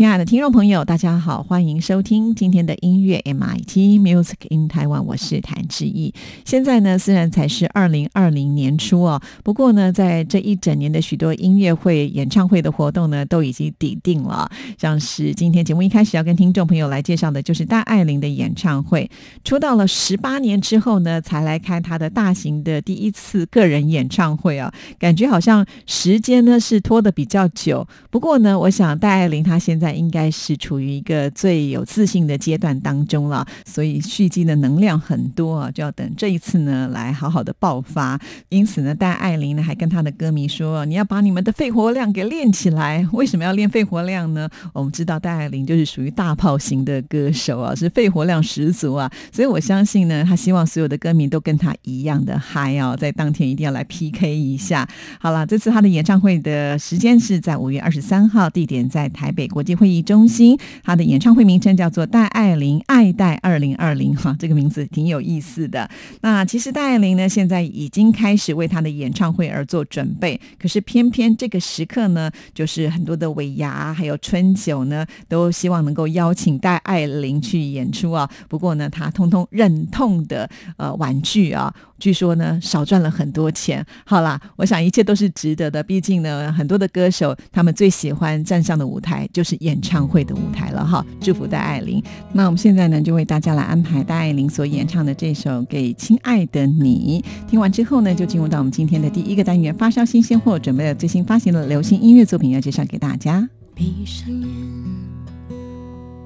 亲爱的听众朋友，大家好，欢迎收听今天的音乐 MIT Music in Taiwan，我是谭志毅。现在呢，虽然才是二零二零年初哦，不过呢，在这一整年的许多音乐会、演唱会的活动呢，都已经抵定了。像是今天节目一开始要跟听众朋友来介绍的，就是戴爱玲的演唱会。出道了十八年之后呢，才来开她的大型的第一次个人演唱会啊，感觉好像时间呢是拖得比较久。不过呢，我想戴爱玲她现在。应该是处于一个最有自信的阶段当中了，所以蓄积的能量很多啊，就要等这一次呢来好好的爆发。因此呢，戴爱玲呢还跟他的歌迷说：“你要把你们的肺活量给练起来。为什么要练肺活量呢？我们知道戴爱玲就是属于大炮型的歌手啊，是肺活量十足啊。所以我相信呢，他希望所有的歌迷都跟他一样的嗨哦，在当天一定要来 PK 一下。好了，这次他的演唱会的时间是在五月二十三号，地点在台北国际。会议中心，他的演唱会名称叫做戴爱玲爱戴二零二零哈，这个名字挺有意思的。那其实戴爱玲呢，现在已经开始为他的演唱会而做准备，可是偏偏这个时刻呢，就是很多的尾牙还有春酒呢，都希望能够邀请戴爱玲去演出啊。不过呢，他通通忍痛的呃婉拒啊。据说呢，少赚了很多钱。好啦，我想一切都是值得的。毕竟呢，很多的歌手他们最喜欢站上的舞台就是演。唱会的舞台了哈，祝福戴爱玲。那我们现在呢，就为大家来安排戴爱玲所演唱的这首《给亲爱的你》。听完之后呢，就进入到我们今天的第一个单元——发烧新鲜货，准备了最新发行的流行音乐作品要介绍给大家。闭上眼，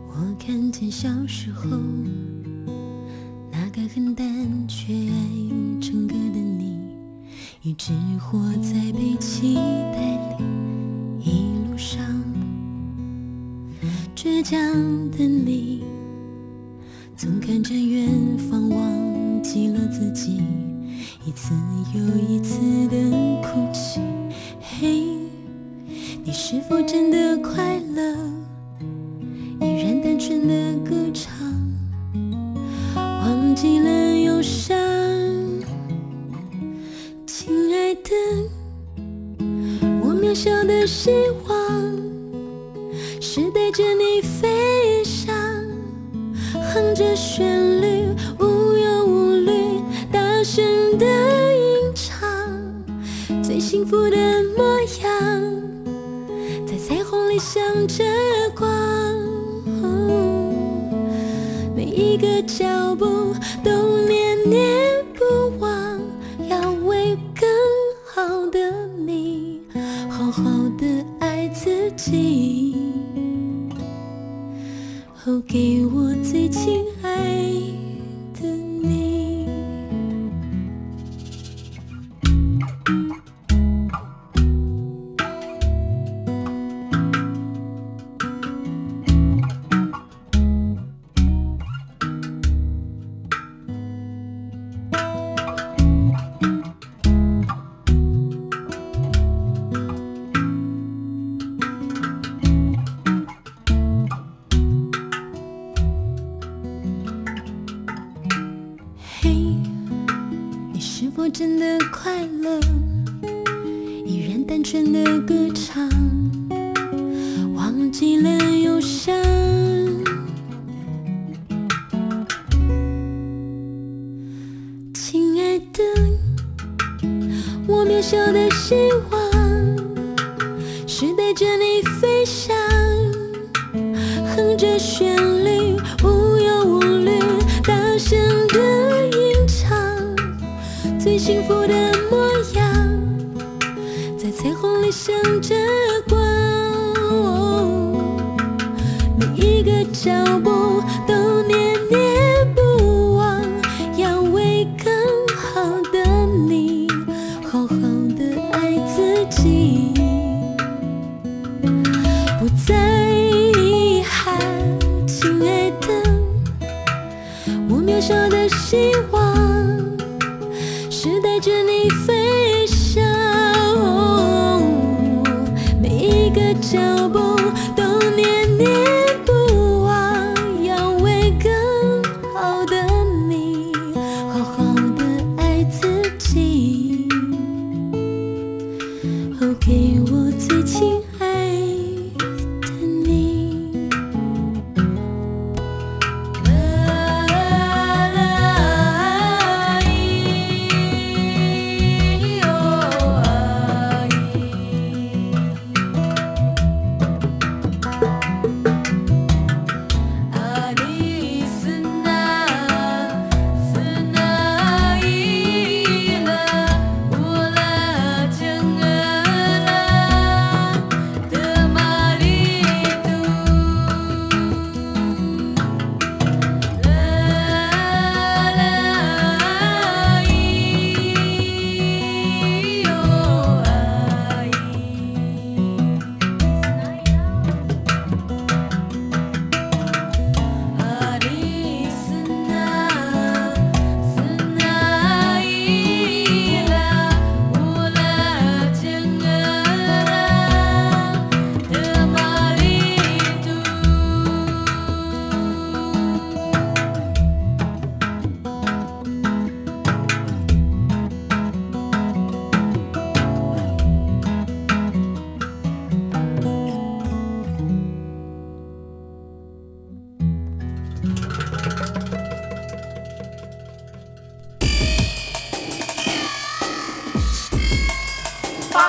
我看见小时候那个很单纯爱唱歌的你，一直活在被期待里，一路上。倔强的你，总看着远方，忘记了自己，一次又一次的哭泣。嘿，你是否真的快乐？依然单纯的歌唱，忘记了忧伤。亲爱的，我渺小的希望。旋律，无忧无虑，大声的吟唱，最幸福的模样，在彩虹里向着光，每一个真的快乐。依然单纯的给我最亲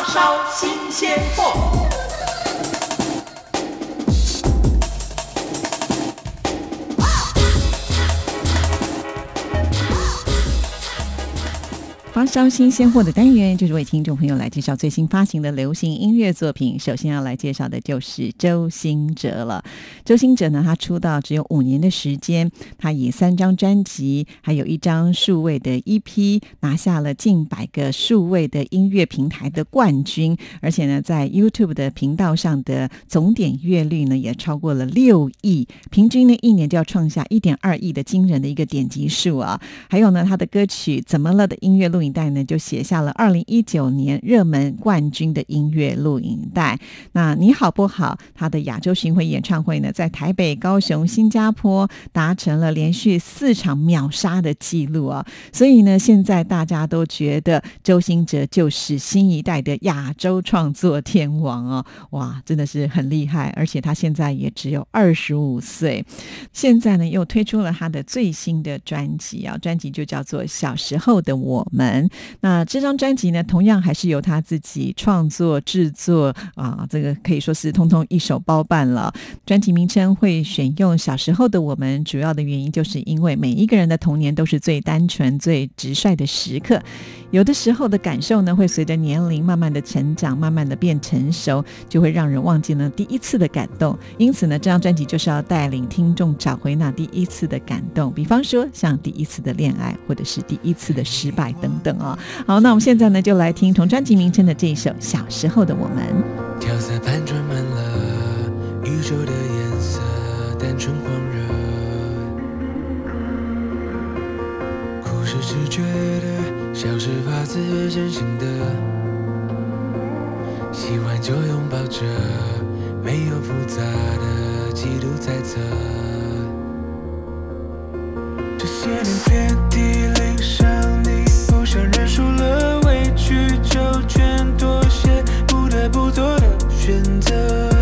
烧新鲜货。发烧新鲜货的单元，就是为听众朋友来介绍最新发行的流行音乐作品。首先要来介绍的就是周兴哲了。周兴哲呢，他出道只有五年的时间，他以三张专辑，还有一张数位的 EP，拿下了近百个数位的音乐平台的冠军，而且呢，在 YouTube 的频道上的总点阅率呢，也超过了六亿，平均呢一年就要创下一点二亿的惊人的一个点击数啊。还有呢，他的歌曲《怎么了》的音乐录影带呢，就写下了二零一九年热门冠军的音乐录影带。那你好不好？他的亚洲巡回演唱会呢，在台北、高雄、新加坡达成了连续四场秒杀的记录啊！所以呢，现在大家都觉得周兴哲就是新一代的亚洲创作天王哦，哇，真的是很厉害！而且他现在也只有二十五岁，现在呢又推出了他的最新的专辑啊，专辑就叫做《小时候的我们》。那这张专辑呢，同样还是由他自己创作制作啊，这个可以说是通通一手包办了。专辑名名称会选用《小时候的我们》，主要的原因就是因为每一个人的童年都是最单纯、最直率的时刻。有的时候的感受呢，会随着年龄慢慢的成长，慢慢的变成熟，就会让人忘记了第一次的感动。因此呢，这张专辑就是要带领听众找回那第一次的感动，比方说像第一次的恋爱，或者是第一次的失败等等哦。好，那我们现在呢，就来听同专辑名称的这一首《小时候的我们》。调色盘装满了宇宙的颜色，单纯狂热。故事只觉得像是发自真心的，喜欢就拥抱着，没有复杂的嫉妒猜测。这些年遍体鳞伤，你不想认输了，委屈就全妥协，不得不做的选择。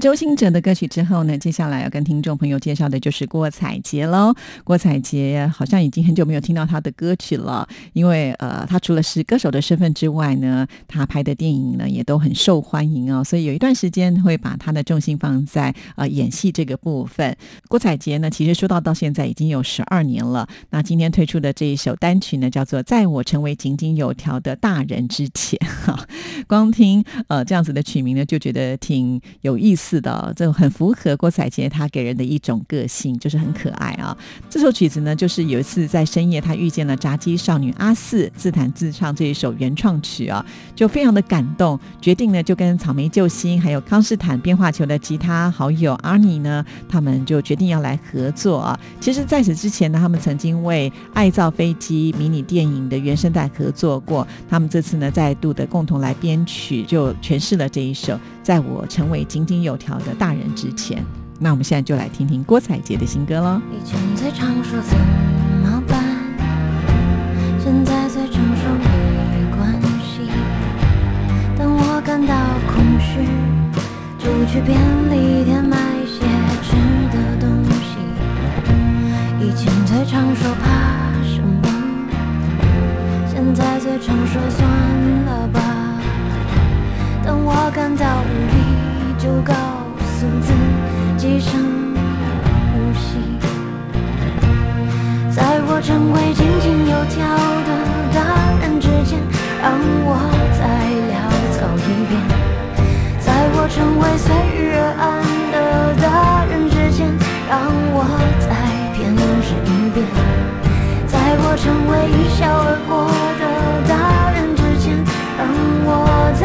周星哲的歌曲之后呢，接下来要跟听众朋友介绍的就是郭采洁喽。郭采洁好像已经很久没有听到她的歌曲了，因为呃，她除了是歌手的身份之外呢，她拍的电影呢也都很受欢迎哦，所以有一段时间会把她的重心放在呃演戏这个部分。郭采洁呢，其实出道到现在已经有十二年了。那今天推出的这一首单曲呢，叫做《在我成为井井有条的大人之前》哈。光听呃这样子的曲名呢，就觉得挺有意思是的、哦，这很符合郭采洁她给人的一种个性，就是很可爱啊。这首曲子呢，就是有一次在深夜，她遇见了炸鸡少女阿四，自弹自唱这一首原创曲啊，就非常的感动，决定呢就跟草莓救星还有康士坦变化球的吉他好友阿尼呢，他们就决定要来合作啊。其实在此之前呢，他们曾经为《爱造飞机》迷你电影的原声带合作过，他们这次呢再度的共同来编曲，就诠释了这一首《在我成为井井有条的大人之前》。那我们现在就来听听郭采洁的新歌喽。以前最常说怎么办，现在最常说没关系。当我感到空虚，就去便利店买些吃的东西。以前最常说怕什么，现在最常说算了吧。当我感到无力，就告诉自己深呼吸。在我成为井井有条的大人之前，让我再潦草一遍；在我成为随遇而安的大人之前，让我再偏执一遍；在我成为一笑而过的大人之前，让我再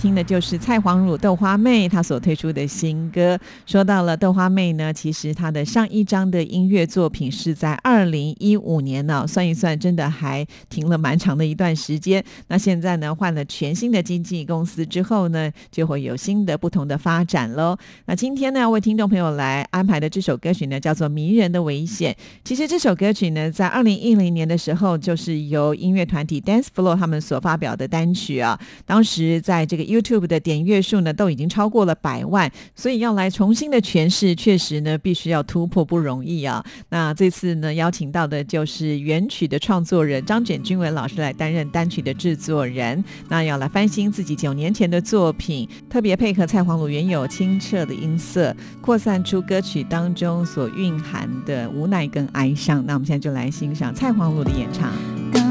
听的就是蔡黄汝豆花妹她所推出的新歌。说到了豆花妹呢，其实她的上一张的音乐作品是在二零一五年呢，算一算真的还停了蛮长的一段时间。那现在呢，换了全新的经纪公司之后呢，就会有新的不同的发展喽。那今天呢，为听众朋友来安排的这首歌曲呢，叫做《迷人的危险》。其实这首歌曲呢，在二零一零年的时候，就是由音乐团体 Dance Floor 他们所发表的单曲啊。当时在这个 YouTube 的点阅数呢，都已经超过了百万，所以要来重新的诠释，确实呢，必须要突破不容易啊。那这次呢，邀请到的就是原曲的创作人张卷君文老师来担任单曲的制作人，那要来翻新自己九年前的作品，特别配合蔡黄鲁原有清澈的音色，扩散出歌曲当中所蕴含的无奈跟哀伤。那我们现在就来欣赏蔡黄鲁的演唱。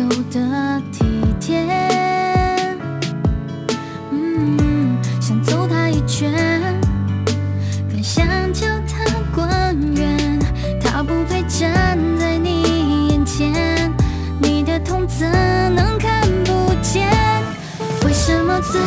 有的体贴，嗯，想揍他一拳，更想叫他滚远。他不配站在你眼前，你的痛怎能看不见？为什么最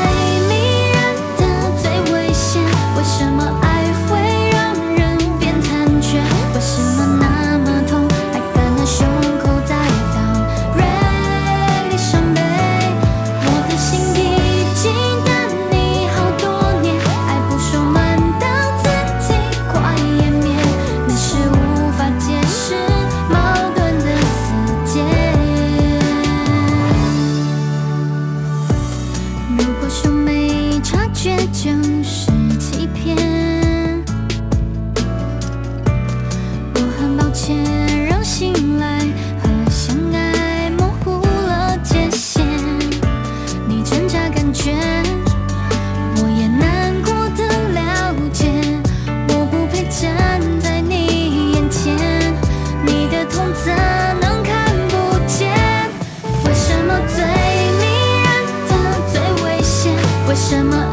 什么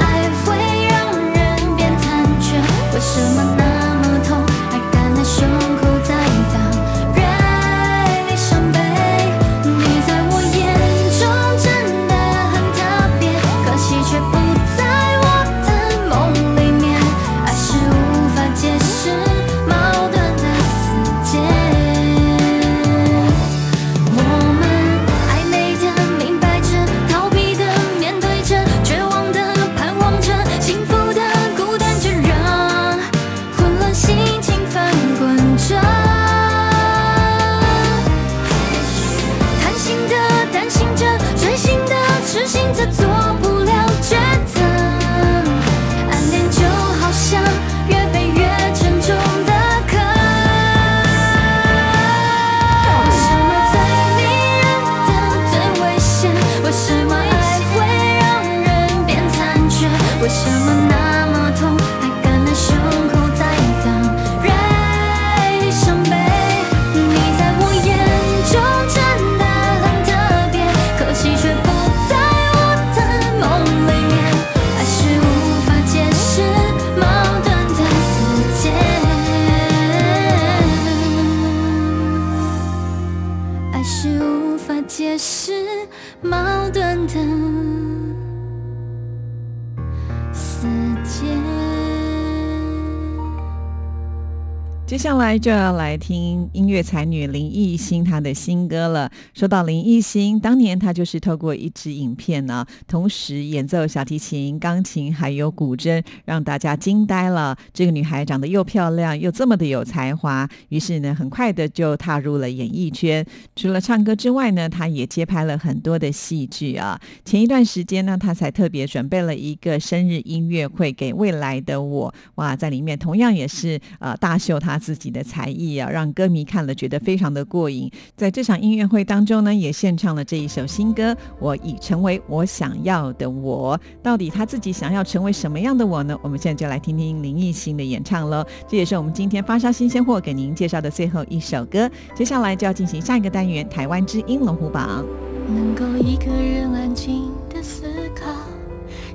接下来就要来听音乐才女林艺欣她的新歌了。说到林艺欣，当年她就是透过一支影片呢，同时演奏小提琴、钢琴还有古筝，让大家惊呆了。这个女孩长得又漂亮又这么的有才华，于是呢，很快的就踏入了演艺圈。除了唱歌之外呢，她也接拍了很多的戏剧啊。前一段时间呢，她才特别准备了一个生日音乐会给未来的我，哇，在里面同样也是呃大秀她自己的才艺啊，让歌迷看了觉得非常的过瘾。在这场音乐会当中呢，也献唱了这一首新歌《我已成为我想要的我》。到底他自己想要成为什么样的我呢？我们现在就来听听林艺欣的演唱喽。这也是我们今天发烧新鲜货给您介绍的最后一首歌。接下来就要进行下一个单元——台湾之音龙虎榜。能够一个人安静的思考，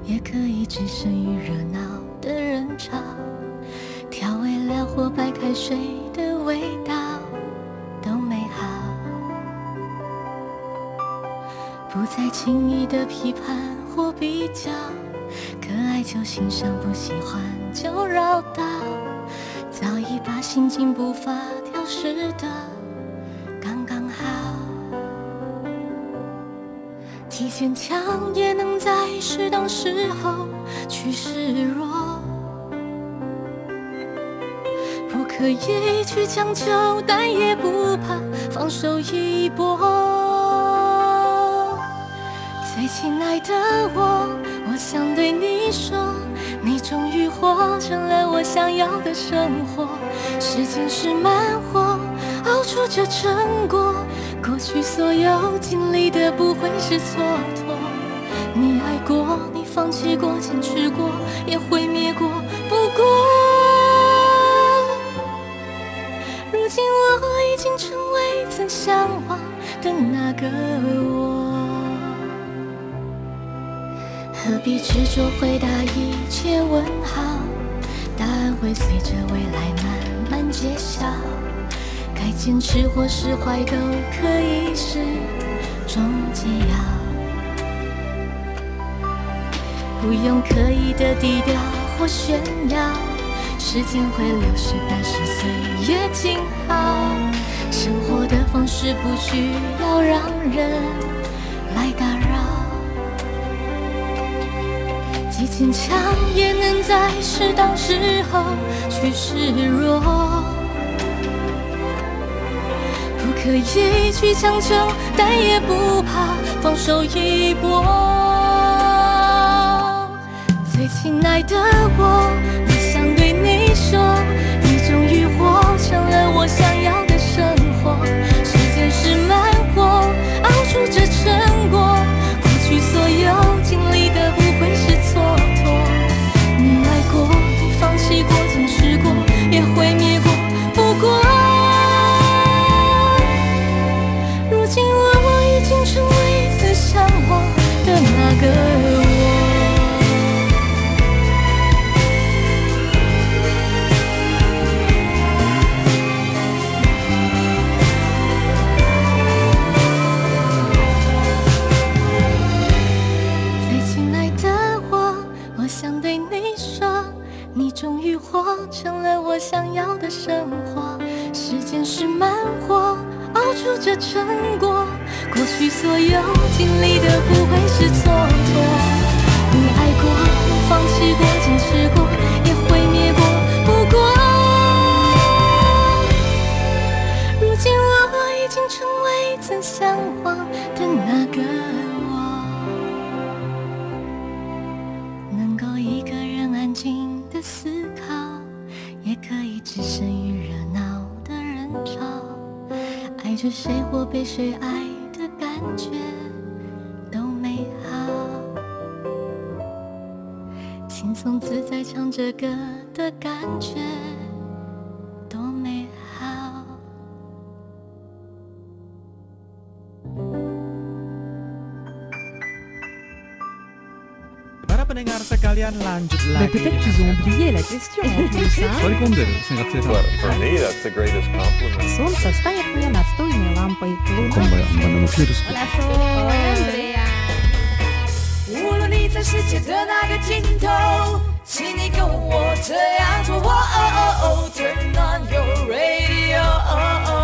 也可以置身于热闹的人潮，或白开水的味道都美好，不再轻易的批判或比较，可爱就欣赏，不喜欢就绕道，早已把心情步伐调试的刚刚好。提坚强也能在适当时候去示弱，可以去强求，但也不怕放手一搏。最亲爱的我，我想对你说，你终于活成了我想要的生活。时间是慢火，熬出这成果。过去所有经历的不会是蹉跎。你爱过，你放弃过，坚持过，也毁灭。过，我已经成为曾向往的那个我。何必执着回答一切问号？答案会随着未来慢慢揭晓。该坚持或释怀都可以是种解药，不用刻意的低调或炫耀。时间会流逝，但是岁月静好。生活的方式不需要让人来打扰。既坚强也能在适当时候去示弱，不刻意去强求，但也不怕放手一搏。最亲爱的我，你说，你终于活成了我想要的生活。时间是慢火，熬出这成果。过去所有经历是慢火，熬出这成果。过去所有经历的不会是蹉跎。你爱过，放弃过，坚持过，也会 pendengar sekalian lanjut Mais lagi peut-être dengan qu'ils ont tema. oublié la question en plus. hein. Sorry But for me, that's the greatest compliment. Солнце станет мне настольной лампой. Луна 无论你在世界的哪个尽头，请你跟我这样做。哦哦哦，Turn on your radio，阳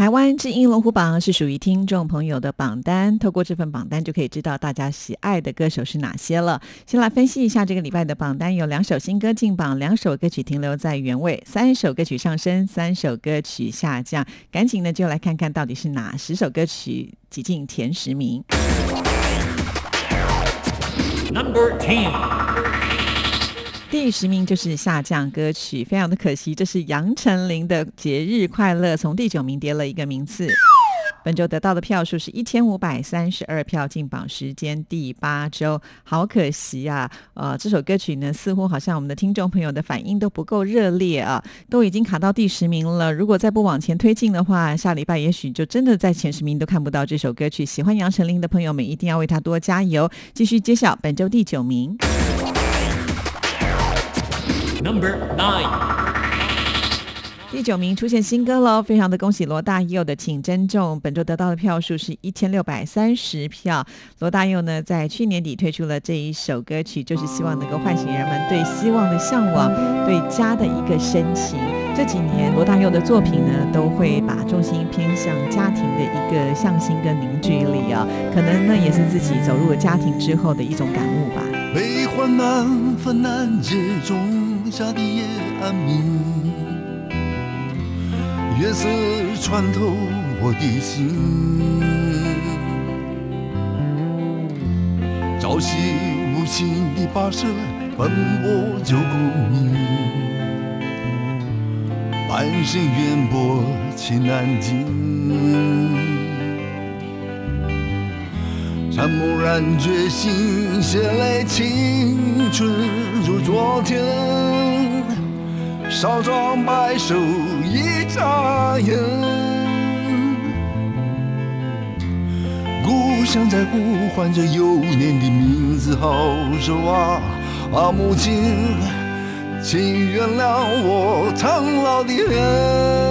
台湾之音龙虎榜是属于听众朋友的榜单，透过这份榜单就可以知道大家喜爱的歌手是哪些了。先来分析一下这个礼拜的榜单，有两首新歌进榜，两首歌曲停留在原位，三首歌曲上升，三首歌曲下降。赶紧呢就来看看到底是哪十首歌曲挤进前十名。Number ten，第十名就是下降歌曲，非常的可惜，这是杨丞琳的《节日快乐》，从第九名跌了一个名次。本周得到的票数是一千五百三十二票，进榜时间第八周，好可惜啊！呃，这首歌曲呢，似乎好像我们的听众朋友的反应都不够热烈啊，都已经卡到第十名了。如果再不往前推进的话，下礼拜也许就真的在前十名都看不到这首歌曲。喜欢杨丞琳的朋友们，一定要为他多加油！继续揭晓本周第九名。Number nine，第九名出现新歌喽，非常的恭喜罗大佑的《请珍重》，本周得到的票数是一千六百三十票。罗大佑呢，在去年底推出了这一首歌曲，就是希望能够唤醒人们对希望的向往，对家的一个深情。这几年罗大佑的作品呢，都会把重心偏向家庭的一个向心跟凝聚力啊，可能呢也是自己走入了家庭之后的一种感悟吧。悲欢难分难解中下的夜安眠，月色穿透我的心，朝夕无情的跋涉，奔波旧功名，半生渊博情难尽。山木然决心，血泪青春如昨天，少壮白首一眨眼。故乡在呼唤着幼年的名字，好熟啊！啊，母亲，请原谅我苍老的脸。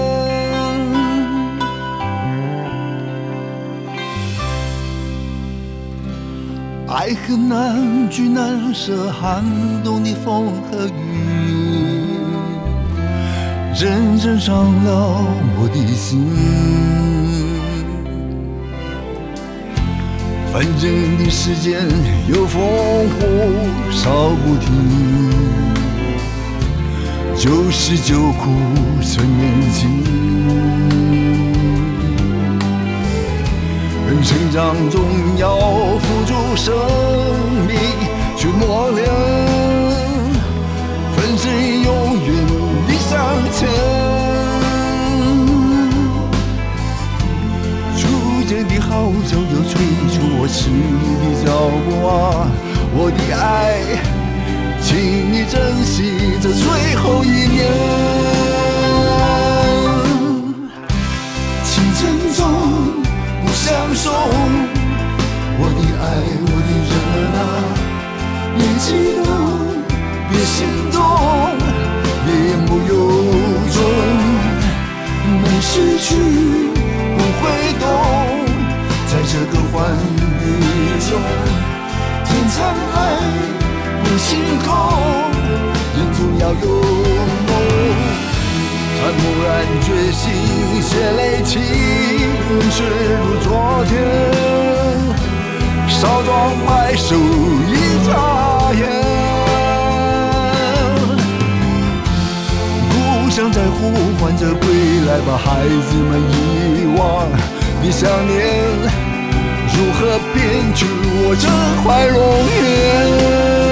爱恨难聚难舍，寒冬的风和雨，认真伤了我的心。纷争的世间有烽火烧不停，旧事旧苦趁年轻。成长中要付出生命去磨练，粉身永远的向前。初见的号角又催促我迟疑的脚步啊，我的爱，请你珍惜这最后一年，相送，我的爱，我的人啊，别激动，别心动，别言不由衷，没失去不会懂，在这个欢愉中，天苍海不星空，人总要有梦。他蓦然决心，血泪青春如昨天，少壮白首一眨眼。故乡在呼唤着归来吧，孩子们遗忘的想念，如何编织我这块容颜？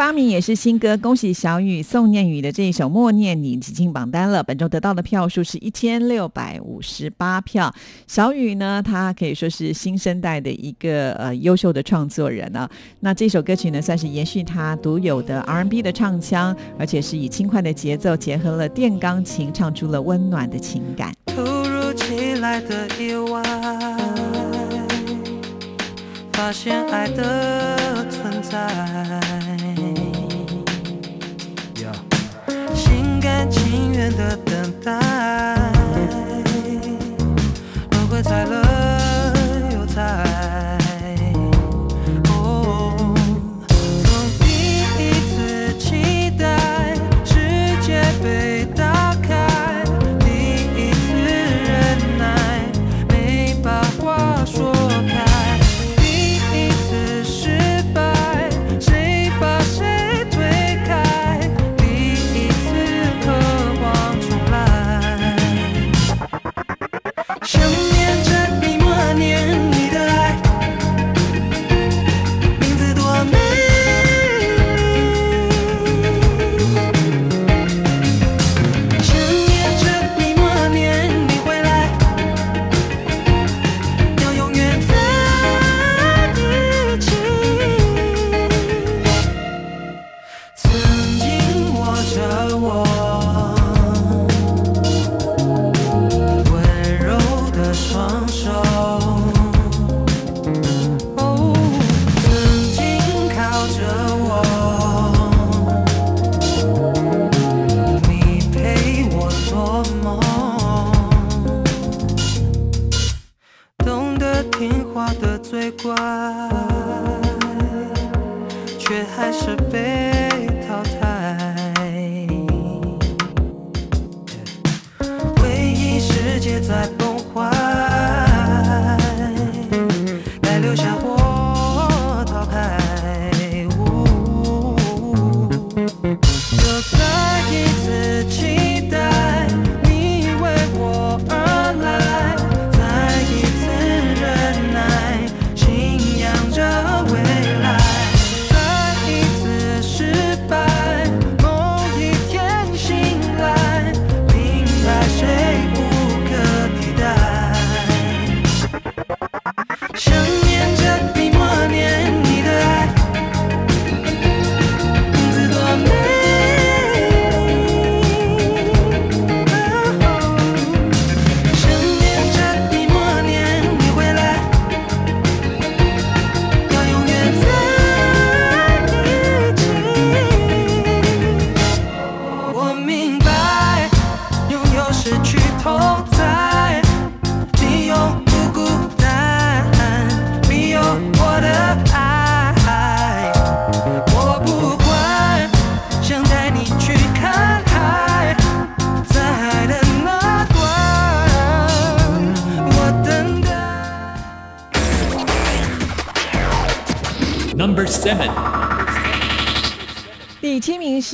八名也是新歌，恭喜小雨宋念宇的这一首《默念你》挤进榜单了。本周得到的票数是一千六百五十八票。小雨呢，他可以说是新生代的一个呃优秀的创作人啊。那这首歌曲呢，算是延续他独有的 R&B 的唱腔，而且是以轻快的节奏结合了电钢琴，唱出了温暖的情感。突如其来的意外，发现爱的存在，心甘情愿的等待，轮回猜了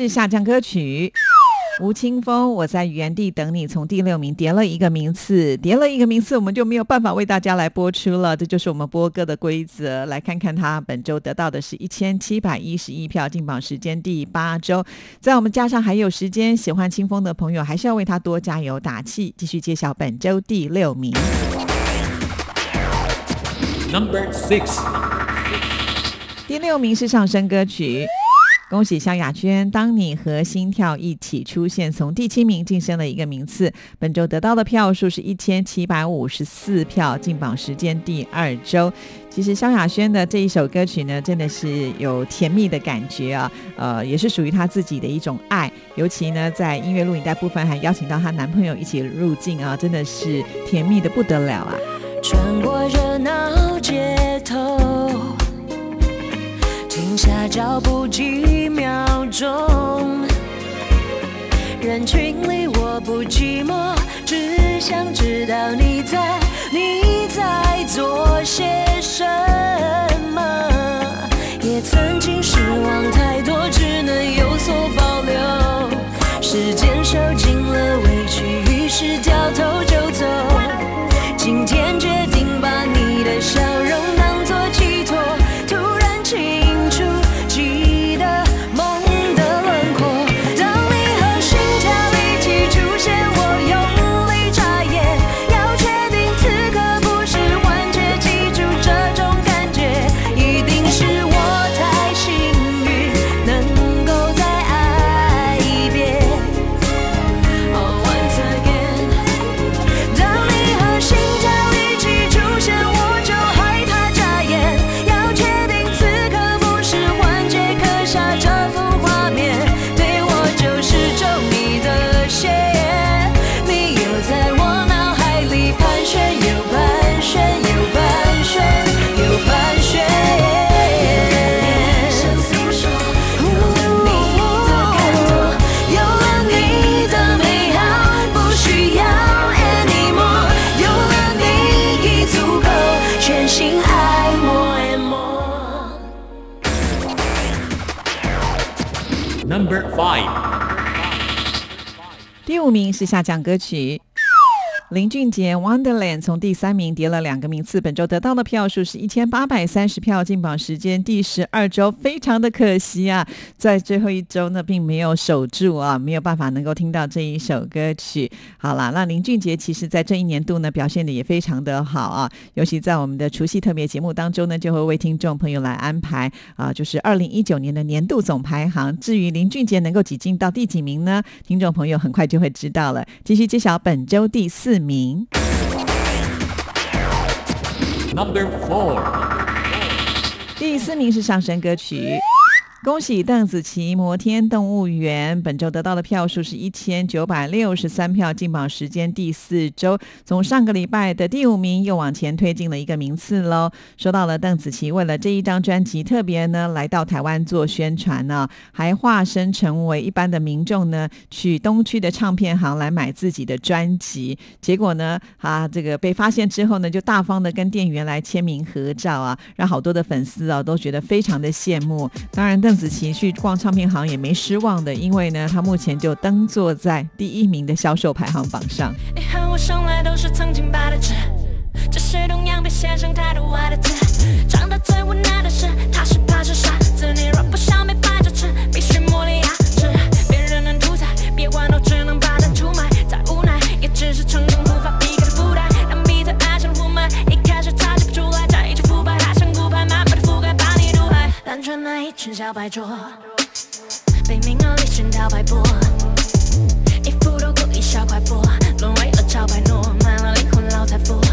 是下降歌曲。吴青峰，我在原地等你，从第六名跌了一个名次，跌了一个名次，我们就没有办法为大家来播出了，这就是我们播歌的规则。来看看他本周得到的是一千七百一十一票，进榜时间第八周。在我们加上还有时间，喜欢清风的朋友还是要为他多加油打气，继续揭晓本周第六名。Number six，第六名是上升歌曲。恭喜萧亚轩，当你和心跳一起出现，从第七名晋升了一个名次。本周得到的票数是一千七百五十四票，进榜时间第二周。其实萧亚轩的这一首歌曲呢，真的是有甜蜜的感觉啊，呃，也是属于她自己的一种爱。尤其呢，在音乐录影带部分还邀请到她男朋友一起入镜啊，真的是甜蜜的不得了啊！穿过热闹街头，停下脚步几秒钟。人群里我不寂寞，只想知道你在，你在做些什么。也曾经失望太多，只能有所保留。时间下降歌曲。林俊杰《Wonderland》从第三名跌了两个名次，本周得到的票数是一千八百三十票，进榜时间第十二周，非常的可惜啊，在最后一周呢，并没有守住啊，没有办法能够听到这一首歌曲。好啦，那林俊杰其实在这一年度呢，表现的也非常的好啊，尤其在我们的除夕特别节目当中呢，就会为听众朋友来安排啊，就是二零一九年的年度总排行。至于林俊杰能够挤进到第几名呢？听众朋友很快就会知道了。继续揭晓本周第四名。Number four，第四名是上升歌曲。恭喜邓紫棋《摩天动物园》本周得到的票数是一千九百六十三票，进榜时间第四周，从上个礼拜的第五名又往前推进了一个名次喽。说到了邓紫棋，为了这一张专辑，特别呢来到台湾做宣传呢，还化身成为一般的民众呢，去东区的唱片行来买自己的专辑。结果呢，啊，这个被发现之后呢，就大方的跟店员来签名合照啊，让好多的粉丝啊都觉得非常的羡慕。当然，邓紫棋去逛唱片行也没失望的，因为呢，她目前就登坐在第一名的销售排行榜上。你和我生来都是曾经白的纸，只是同样被写上太多坏的字。长大最无奈的是，他是怕是傻子。你若不想被摆着吃，穿。那一群小白桌，被名而利寻讨摆布。一副都故意小快播，沦为了潮牌诺，卖了灵魂老财富。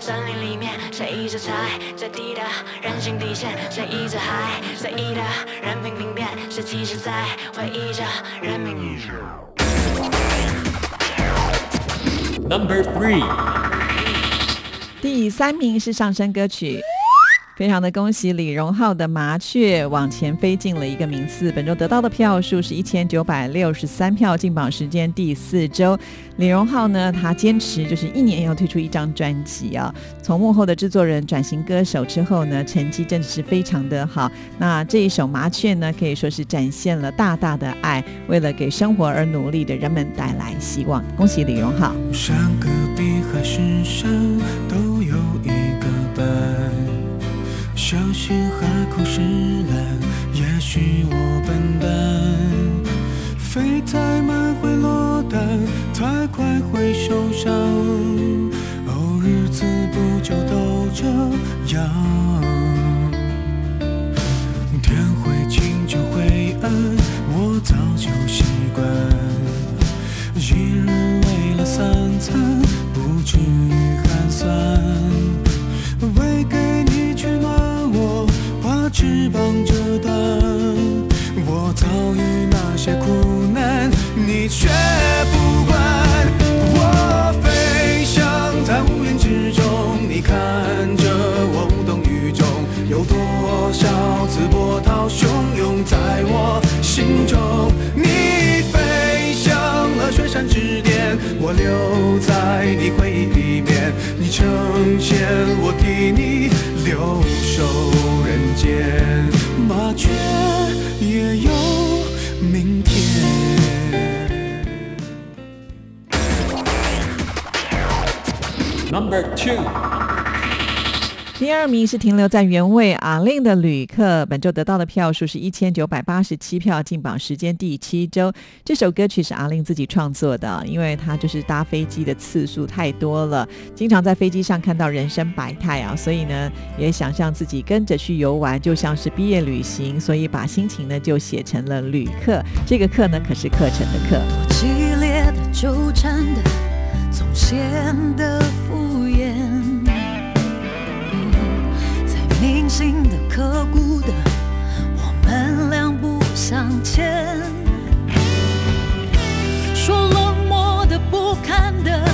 森林里面，谁一直踩最低的人性底线，谁一直还随意的人品病变，谁其实在回忆着人命以前。Number three，第三名是上升歌曲。非常的恭喜李荣浩的《麻雀》往前飞进了一个名次，本周得到的票数是一千九百六十三票，进榜时间第四周。李荣浩呢，他坚持就是一年要推出一张专辑啊。从幕后的制作人转型歌手之后呢，成绩真的是非常的好。那这一首《麻雀》呢，可以说是展现了大大的爱，为了给生活而努力的人们带来希望。恭喜李荣浩！山隔壁海誓山都相信海枯石烂，也许我笨蛋，飞太慢会落单，太快会受伤，哦，日子不就都这样？天会晴就会暗，我早就习惯。一日为了三餐，不至于寒酸。翅膀折断。我遭遇那些苦难，你却不管。我飞翔在乌云之中，你看着我无动于衷。有多少次波涛汹涌在我心中？你飞向了雪山之巅，我留在你回忆里面。你成仙，我替你留守人间。麻雀也有明天。Number two，第二名是停留在原位阿令的旅客，本周得到的票数是一千九百八十七票，进榜时间第七周。这首歌曲是阿令自己创作的，因为他就是搭飞机的次数太多了，经常在飞机上看到人生百态啊，所以呢也想象自己跟着去游玩，就像是毕业旅行，所以把心情呢就写成了旅客。这个课呢可是课程的课。激烈的纠缠的，总显得敷铭心的、刻骨的，我们两不相欠。说冷漠的、不堪的，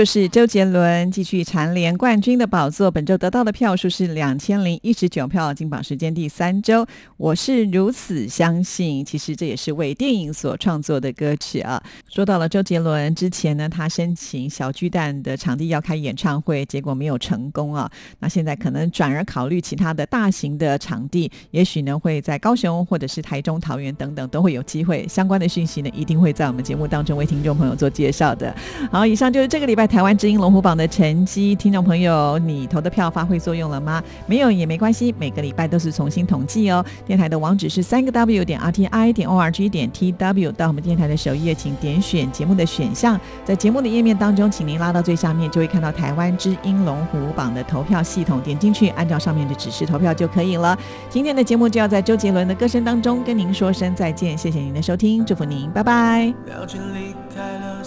就是周杰伦，继续蝉联冠军的宝座。本周得到的票数是两千零一十九票，金榜时间第三周。我是如此相信，其实这也是为电影所创作的歌曲啊。说到了周杰伦之前呢，他申请小巨蛋的场地要开演唱会，结果没有成功啊。那现在可能转而考虑其他的大型的场地，也许呢会在高雄或者是台中、桃园等等都会有机会。相关的讯息呢，一定会在我们节目当中为听众朋友做介绍的。好，以上就是这个礼拜台湾之音龙虎榜的成绩。听众朋友，你投的票发挥作用了吗？没有也没关系，每个礼拜都是重新统计哦。电台的网址是三个 W 点 R T I 点 O R G 点 T W，到我们电台的首页，请点选节目的选项，在节目的页面当中，请您拉到最下面，就会看到台湾之音龙虎榜的投票系统，点进去，按照上面的指示投票就可以了。今天的节目就要在周杰伦的歌声当中跟您说声再见，谢谢您的收听，祝福您，拜拜。表情离开了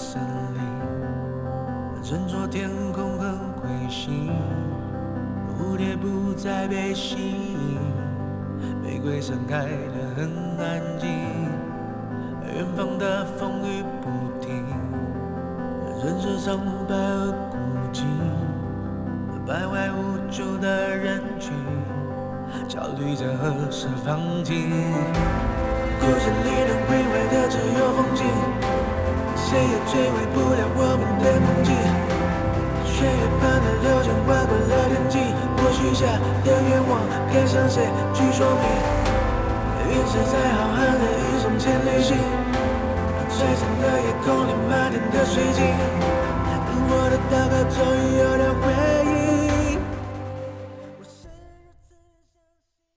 森林，斟酌天空很灰心，蝴蝶不再被吸引，玫瑰盛开得很安静，远方的风雨不停，人生苍白而孤寂，徘徊无助的人群，焦虑着何时放晴。故事里能毁坏的只有风景，谁也摧毁不了我们的梦境。血液般的流星划过了天际，我许下的愿望该向谁去说明？陨石在浩瀚的宇宙间旅行，璀璨的夜空里满天的水晶，我的祷告终于有了回应。